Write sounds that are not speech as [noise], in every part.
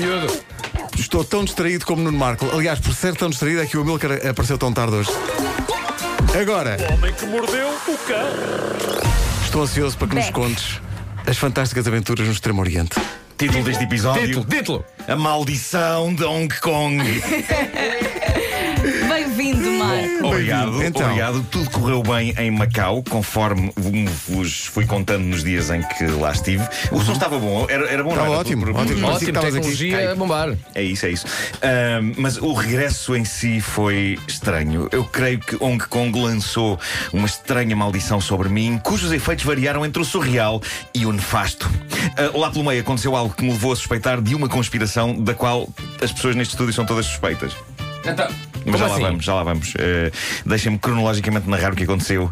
miúdo. Estou tão distraído como Nuno Marco. Aliás, por ser tão distraído é que o Milcar apareceu tão tarde hoje. Agora, O homem que mordeu o cão. estou ansioso para que nos Beck. contes as fantásticas aventuras no Extremo Oriente. Título deste episódio: Título, título. A Maldição de Hong Kong. [laughs] Bem-vindo, Marco. Obrigado, Então. obrigado. Tudo correu bem em Macau, conforme vos fui contando nos dias em que lá estive. O som estava bom, era, era bom, Estava não era? ótimo, Por- por- ótimo. Ótimo, estavas aqui. tecnologia a bombar. É isso, é isso. Ahm, mas o regresso em si foi estranho. Eu creio que Hong Kong lançou uma estranha maldição sobre mim, cujos efeitos variaram entre o surreal e o nefasto. Ah, lá pelo meio aconteceu algo que me levou a suspeitar de uma conspiração da qual as pessoas neste estúdio são todas suspeitas. Então, Mas já assim? lá vamos, já lá vamos. Uh, Deixem-me cronologicamente narrar o que aconteceu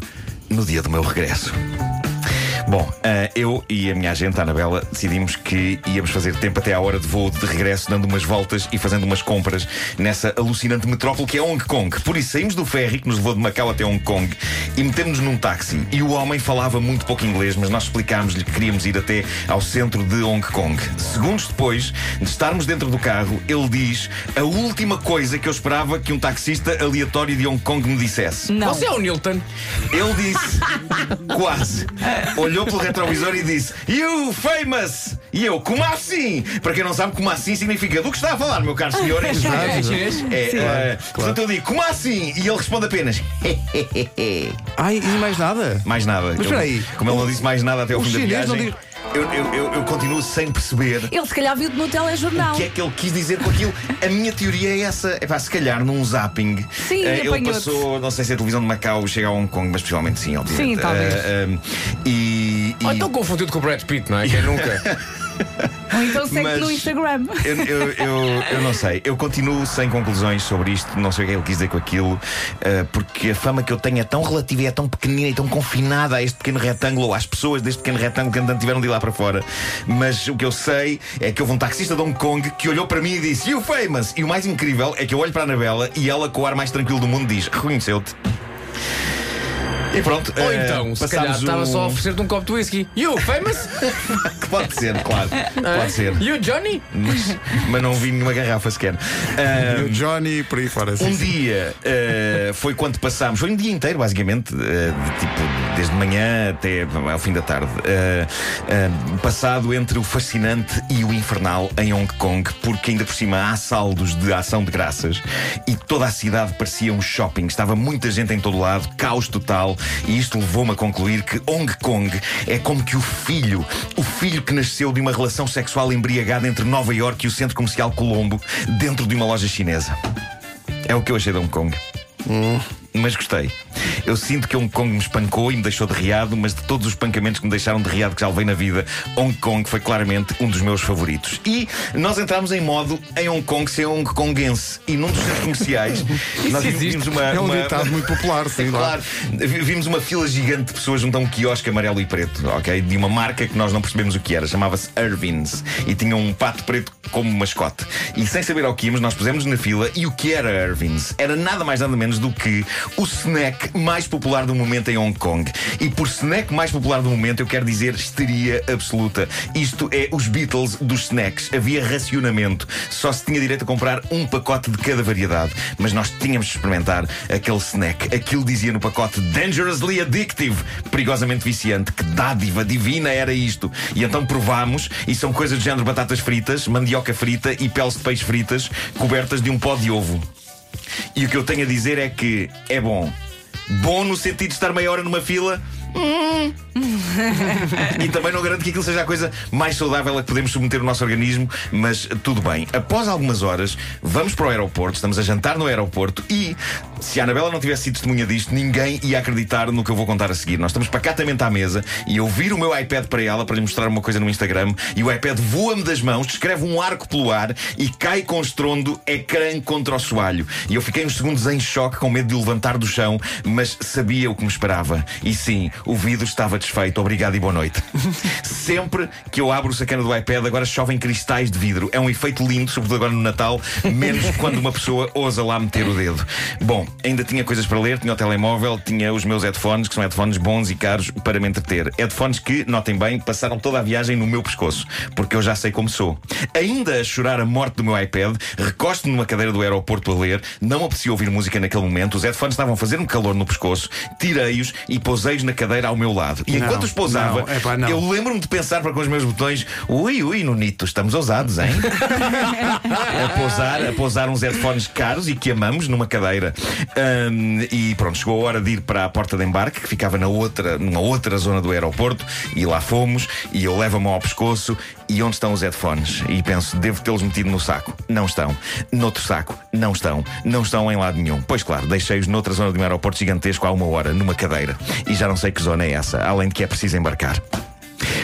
no dia do meu regresso. Bom, uh, eu e a minha agente, a Anabela, decidimos que íamos fazer tempo até à hora de voo de regresso, dando umas voltas e fazendo umas compras nessa alucinante metrópole que é Hong Kong. Por isso saímos do ferry que nos levou de Macau até Hong Kong e metemos-nos num táxi. E o homem falava muito pouco inglês, mas nós explicámos-lhe que queríamos ir até ao centro de Hong Kong. Segundos depois de estarmos dentro do carro, ele diz a última coisa que eu esperava que um taxista aleatório de Hong Kong me dissesse. Não. Você é o Newton. Ele disse, [laughs] quase, olhou pelo retrovisor e disse, You famous! E eu, como assim? Para quem não sabe, como assim significa do que está a falar, meu caro senhor? Em chinês. [laughs] É? É, eh, Portanto, eu digo, como assim? E ele responde apenas, [laughs] Ai, e mais nada? mais nada. Mas espera aí. Como ele não disse mais nada até ao o fim da viagem, eu, eu, eu, eu continuo sem perceber. Ele se calhar viu-te no telejornal. O que é que ele quis dizer com aquilo? A minha teoria é essa. É pá, se calhar num zapping. Sim, eh, ele passou, não sei se a televisão de Macau chega a Hong Kong, mas possivelmente sim, obviamente. Sim, talvez. Eh, e. e- Ou então confundido com o Brad Pitt, não é? Quem nunca? [laughs] Ou então segue Mas- no Instagram. Eu, eu, eu, eu não sei, eu continuo sem conclusões sobre isto, não sei o que é que ele quis dizer com aquilo, eh, porque a fama que eu tenho é tão relativa e é tão pequenina e tão confinada a este pequeno retângulo, ou às pessoas deste pequeno retângulo que andan tiveram de ir lá para fora. Mas o que eu sei é que houve um taxista de Hong Kong que olhou para mim e disse: You famous! E o mais incrível é que eu olho para a Anabela e ela, com o ar mais tranquilo do mundo, diz: Reconheceu-te. E pronto. Ou eh, então, se calhar passámos estava um- só a oferecer-te um copo de whisky. You, famous? [laughs] Pode ser, claro. Pode ser. You, Johnny? Mas, mas não vi nenhuma garrafa sequer. [laughs] E o Johnny por aí fora. Um sim, sim. dia eh, foi quando passámos, foi um dia inteiro, basicamente, eh, de tipo, desde manhã até ao fim da tarde, eh, eh, passado entre o fascinante e o infernal em Hong Kong, porque ainda por cima há saldos de ação de graças e toda a cidade parecia um shopping. Estava muita gente em todo lado, caos total, e isto levou-me a concluir que Hong Kong é como que o filho, o filho que nasceu de uma relação sexual embriagada entre Nova York e o centro comercial Colombo, dentro de uma loja chinesa. É o que eu achei de Hong Kong. Mas gostei. Eu sinto que Hong Kong me espancou e me deixou de riado, mas de todos os espancamentos que me deixaram de riado que já levei na vida, Hong Kong foi claramente um dos meus favoritos. E nós entramos em modo em Hong Kong ser Hong Kongense. E num dos centros comerciais, [laughs] nós vimos, uma. É um uma- ditado muito popular, sim. lá. Claro, Vi- vimos uma fila gigante de pessoas junto a um quiosque amarelo e preto, ok? De uma marca que nós não percebemos o que era, chamava-se Irvins e tinha um pato preto como mascote. E sem saber ao que íamos, nós pusemos na fila e o que era Irvins? Era nada mais nada menos do que o snack mais popular do momento em Hong Kong. E por snack mais popular do momento, eu quero dizer histeria absoluta. Isto é os Beatles dos snacks. Havia racionamento. Só se tinha direito a comprar um pacote de cada variedade. Mas nós tínhamos de experimentar aquele snack. Aquilo dizia no pacote Dangerously Addictive. Perigosamente viciante. Que dádiva divina era isto. E então provámos, e são coisas do género batatas fritas, mandioca frita e peles de peixe fritas cobertas de um pó de ovo. E o que eu tenho a dizer é que é bom. Bom no sentido de estar meia hora numa fila. [laughs] e também não garanto que aquilo seja a coisa mais saudável a que podemos submeter o nosso organismo, mas tudo bem. Após algumas horas, vamos para o aeroporto, estamos a jantar no aeroporto e, se a Anabela não tivesse sido testemunha disto, ninguém ia acreditar no que eu vou contar a seguir. Nós estamos pacatamente à mesa e eu viro o meu iPad para ela para lhe mostrar uma coisa no Instagram e o iPad voa-me das mãos, descreve um arco pelo ar e cai com estrondo ecrã contra o soalho. E eu fiquei uns segundos em choque, com medo de o levantar do chão, mas sabia o que me esperava. E sim, o vidro estava desfeito. Obrigado e boa noite. [laughs] Sempre que eu abro o sacana do iPad, agora chovem cristais de vidro. É um efeito lindo, sobretudo agora no Natal, menos [laughs] quando uma pessoa ousa lá meter o dedo. Bom, ainda tinha coisas para ler, tinha o telemóvel, tinha os meus headphones, que são headphones bons e caros para me entreter. Headphones que, notem bem, passaram toda a viagem no meu pescoço, porque eu já sei como sou. Ainda a chorar a morte do meu iPad, recosto-me numa cadeira do aeroporto a ler, não aprecio ouvir música naquele momento, os headphones estavam a fazer-me calor no pescoço, tirei-os e pousei-os na cadeira ao meu lado. E Não, enquanto os pousava, não, epá, não. eu lembro-me de pensar para com os meus botões: ui, ui, Nunito, estamos ousados, hein? [laughs] a, pousar, a pousar uns headphones caros e que amamos numa cadeira. Ahm, e pronto, chegou a hora de ir para a porta de embarque, que ficava na outra, numa outra zona do aeroporto, e lá fomos, e eu levo a mão ao pescoço. E onde estão os headphones? E penso, devo tê-los metido no saco. Não estão. Noutro saco. Não estão. Não estão em lado nenhum. Pois claro, deixei-os noutra zona de um aeroporto gigantesco há uma hora, numa cadeira. E já não sei que zona é essa, além de que é preciso embarcar.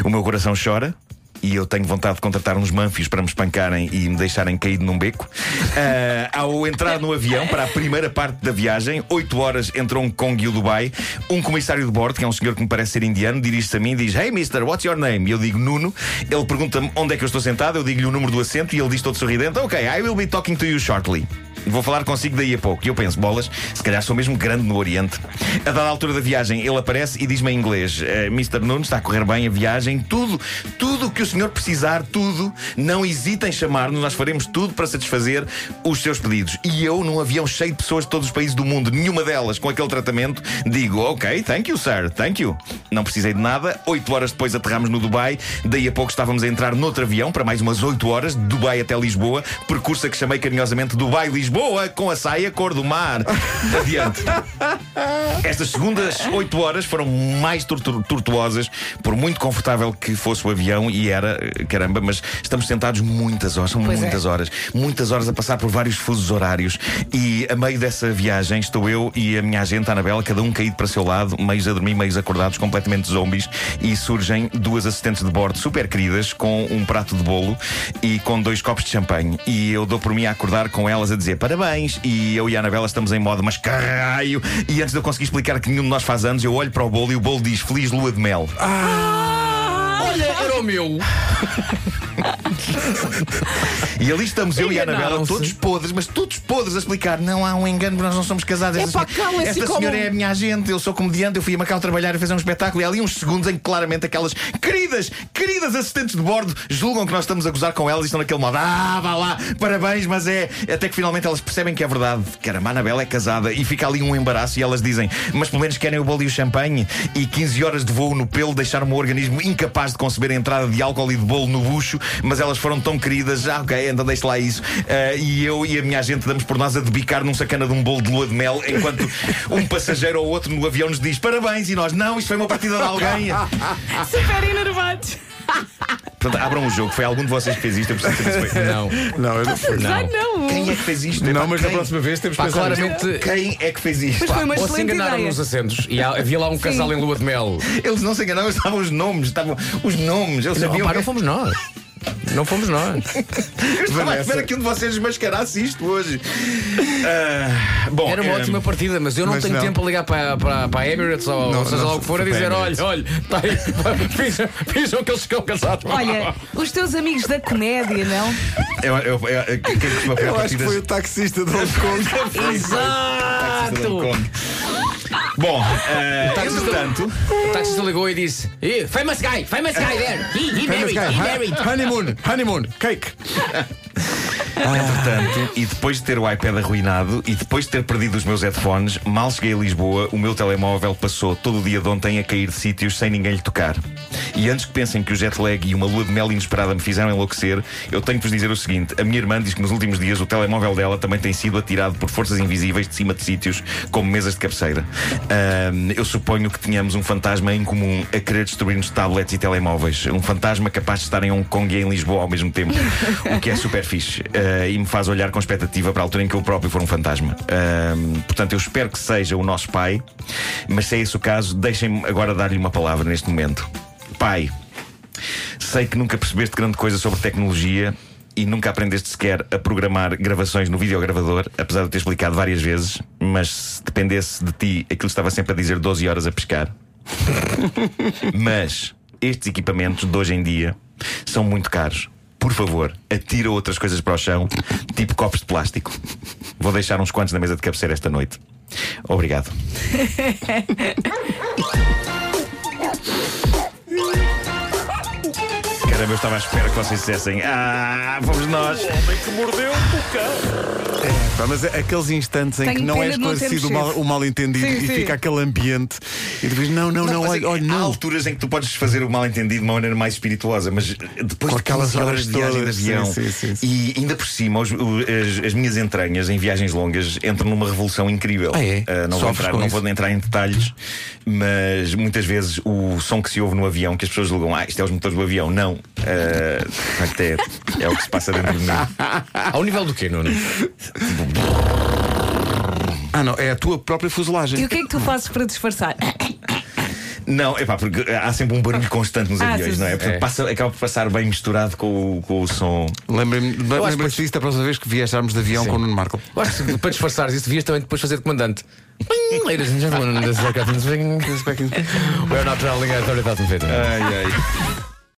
O meu coração chora. E eu tenho vontade de contratar uns manfios para me espancarem e me deixarem caído num beco. [laughs] Ah, ao entrar no avião para a primeira parte da viagem, 8 horas entre Hong Kong e o Dubai, um comissário de bordo, que é um senhor que me parece ser indiano, dirige-se a mim e diz: Hey mister, what's your name? E eu digo Nuno. Ele pergunta-me onde é que eu estou sentado, eu digo-lhe o número do assento e ele diz todo sorridente: Ok, I will be talking to you shortly. Vou falar consigo daí a pouco. E eu penso, bolas, se calhar sou mesmo grande no Oriente. A dada altura da viagem, ele aparece e diz-me em inglês: "Eh, Mr. Nunes, está a correr bem a viagem, tudo, tudo o que o senhor precisar, tudo, não hesite em chamar-nos, nós faremos tudo para satisfazer os seus pedidos. E eu, num avião cheio de pessoas de todos os países do mundo, nenhuma delas com aquele tratamento, digo: Ok, thank you, sir, thank you. Não precisei de nada. Oito horas depois aterramos no Dubai, daí a pouco estávamos a entrar noutro avião para mais umas oito horas, de Dubai até Lisboa, percurso a que chamei carinhosamente Dubai-Lisboa, com a saia cor do mar. Adiante. [laughs] Estas segundas oito horas foram mais tortu- tortuosas, por muito confortável que fosse o avião, e era, eh, caramba, mas estamos sentados muitas horas, são Pois é. muitas horas, muitas horas a passar por vários fusos horários. E a meio dessa viagem estou eu e a minha agente, a Anabela, cada um caído para o seu lado, meios a dormir, meios acordados, completamente zombies, e surgem duas assistentes de bordo super queridas, com um prato de bolo e com dois copos de champanhe. E eu dou por mim a acordar com elas a dizer parabéns, e eu e a Anabela estamos em modo, mas caralho! E antes de eu conseguir explicar que nenhum de nós faz anos, eu olho para o bolo e o bolo diz Feliz Lua de Mel. Olha, era o meu. [laughs] E ali estamos eu e a Anabela, todos podres, mas todos podres a explicar. Não há um engano, nós não somos casados. Esta, Epá, senhora- calem-se esta como- senhora é a minha agente, eu sou comediante, eu fui a Macau trabalhar e fazer um espetáculo. E há ali uns segundos em que claramente aquelas queridas, queridas assistentes de bordo julgam que nós estamos a gozar com elas e estão naquele modo. Ah, vá lá, parabéns, mas é. Até que finalmente elas percebem que é verdade. Caramba, a Anabela é casada e fica ali um embaraço e elas dizem, mas pelo menos querem o bolo e o champanhe. E 15 horas de voo no pelo deixaram o meu organismo incapaz de conceber a entrada de álcool e de bolo no bucho, mas elas foram tão queridas, ah, ok, então deixe lá isso. Ah, e eu e a minha agente damos por nós a debicar num sacana de um bolo de lua de mel, enquanto um passageiro ou outro no avião nos diz parabéns e nós, não, isto foi uma partida de alguém. [laughs] Super Portanto, abram o jogo, foi algum de vocês que fez isto, eu preciso saber se foi. Não. Não, eu não fui. Não. Não. Quem é que fez isto? Não, Epá, mas na quem? próxima vez temos que Pá, pensar claramente. Quem é que fez isto? Mas foi uma Ou se excelente enganaram ideia. nos assentos e há- havia lá um casal em lua de mel. Eles não se enganaram, estavam os nomes, estavam os nomes, eles Não, sabiam. pá, que- não fomos nós. Não fomos nós. [laughs] Eu estava à espera que um de vocês desmascarasse isto hoje. Ah, bom, Era uma eh, ótima partida, mas eu não mas tenho não. tempo a ligar para, para, para a Emirates ou Não, seja não, lá o que for a dizer: olha, olha, tá aí, [laughs] vejam, vejam que eles estão casados. Olha, os teus amigos da comédia, não? Eu, eu, eu, fazer Eu acho que foi o taxista de Hong Kong. [laughs] Exato! Bom, eh, taxista- entretanto, O taxista ligou e disse: "Eh, Famous guy, famous guy there. He, he married, guy. he married. Honeymoon, honeymoon, cake. entretanto, e depois de ter o iPad arruinado e depois de ter perdido os meus headphones, mal cheguei a Lisboa, o meu telemóvel passou todo o dia de ontem a cair de sítios sem ninguém lhe tocar. E antes que pensem que o jet lag e uma lua de mel inesperada me fizeram enlouquecer, eu tenho que vos dizer o seguinte: a minha irmã diz que nos últimos dias o telemóvel dela também tem sido atirado por forças invisíveis de cima de sítios, como mesas de cabeceira. Eu suponho que tínhamos um fantasma em comum a querer destruir-nos tablets e telemóveis. Um fantasma capaz de estar em Hong Kong e em Lisboa ao mesmo tempo. [laughs] o que é super fixe. Ah, e me faz olhar com expectativa para a altura em que eu próprio for um fantasma. Portanto, eu espero que seja o nosso pai, mas se é esse o caso, deixem-me agora dar-lhe uma palavra neste momento. Pai, sei que nunca percebeste grande coisa sobre tecnologia. E nunca aprendeste sequer a programar gravações no videogravador, apesar de eu ter explicado várias vezes, mas se dependesse de ti, aquilo estava sempre a dizer 12 horas a pescar. [laughs] Mas estes equipamentos de hoje em dia são muito caros. Por favor, atira outras coisas para o chão, tipo copos de plástico. Vou deixar uns quantos na mesa de cabeceira esta noite. Obrigado. [laughs] Caramba, eu estava à espera que vocês dissessem Ah, fomos nós. O homem que mordeu o cão. Pá, mas é aqueles instantes em Tenho que não é pena de não esclarecido o mal, chefe. o mal entendido Sim, e sim. fica aquele ambiente e depois, não, não, não, olha, olha, há não. alturas em que tu podes fazer o mal entendido de uma maneira mais espirituosa, mas depois Com de aquelas 15 horas horas de viagem todas, de avião sim, sim, sim, sim. e ainda por cima os- o- as, as minhas entranhas em viagens longas entram numa revolução incrível. Ah, é? Ah, não vou, Sofres entrar, com não isso? vou entrar em detalhes, mas muitas vezes o som que se ouve no avião, que as pessoas julgam, ah, isto é os motores do avião. Não. Ah, de facto, é, é o que se passa dentro de mim. [laughs] Ao nível do quê, Nuno? Ah, não, é a tua própria fuselagem. E o que é que tu fazes para disfarçar? Não, é pá, porque há sempre um barulho constante nos Ah, aviões, sim, não é? sim. Portanto, É. passa- acaba por passar bem misturado com, o- com o som. Lembrem-me acho lembrem que- disso da próxima vez que viajarmos de avião Sim. com o Nuno Marco. Eu acho que para disfarçares isso, devias também depois fazer de comandante. Ladies and gentlemen, this is our captain speaking. We are not traveling at 30,000 feet. Ai, ai.